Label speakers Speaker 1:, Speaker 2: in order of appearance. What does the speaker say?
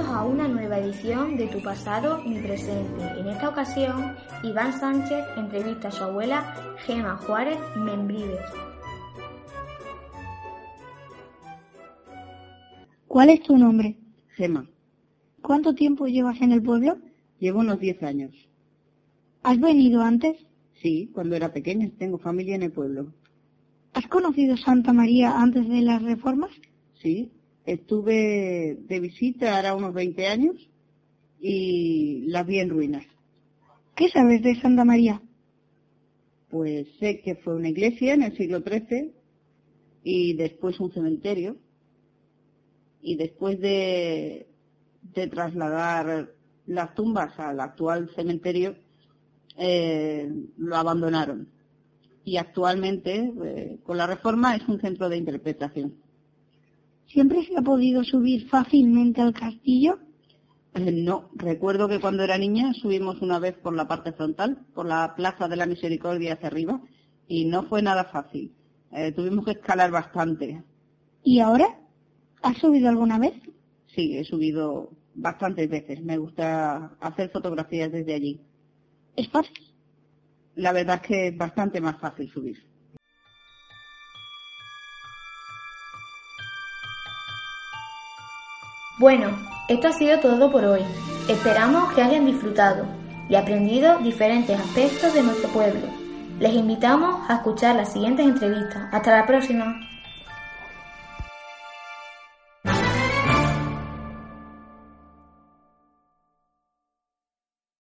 Speaker 1: Bienvenidos a una nueva edición de Tu pasado, mi presente. En esta ocasión, Iván Sánchez entrevista a su abuela Gema Juárez Membrives.
Speaker 2: ¿Cuál es tu nombre?
Speaker 3: Gema,
Speaker 2: ¿Cuánto tiempo llevas en el pueblo?
Speaker 3: llevo unos 10 años.
Speaker 2: ¿Has venido antes?
Speaker 3: Sí, cuando era pequeña, tengo familia en el pueblo.
Speaker 2: ¿Has conocido Santa María antes de las reformas?
Speaker 3: Sí, estuve de visita ahora unos 20 años y las vi en ruinas.
Speaker 2: ¿Qué sabes de Santa María?
Speaker 3: Pues sé que fue una iglesia en el siglo XIII y después un cementerio. Y después de, de trasladar las tumbas al actual cementerio, eh, lo abandonaron. Y actualmente, eh, con la reforma, es un centro de interpretación.
Speaker 2: ¿Siempre se ha podido subir fácilmente al castillo?
Speaker 3: Eh, no, recuerdo que cuando era niña subimos una vez por la parte frontal, por la Plaza de la Misericordia hacia arriba, y no fue nada fácil. Eh, tuvimos que escalar bastante.
Speaker 2: ¿Y ahora? ¿Has subido alguna vez?
Speaker 3: Sí, he subido bastantes veces. Me gusta hacer fotografías desde allí.
Speaker 2: ¿Es fácil?
Speaker 3: La verdad es que es bastante más fácil subir.
Speaker 1: Bueno, esto ha sido todo por hoy. Esperamos que hayan disfrutado y aprendido diferentes aspectos de nuestro pueblo. Les invitamos a escuchar las siguientes entrevistas. Hasta la próxima.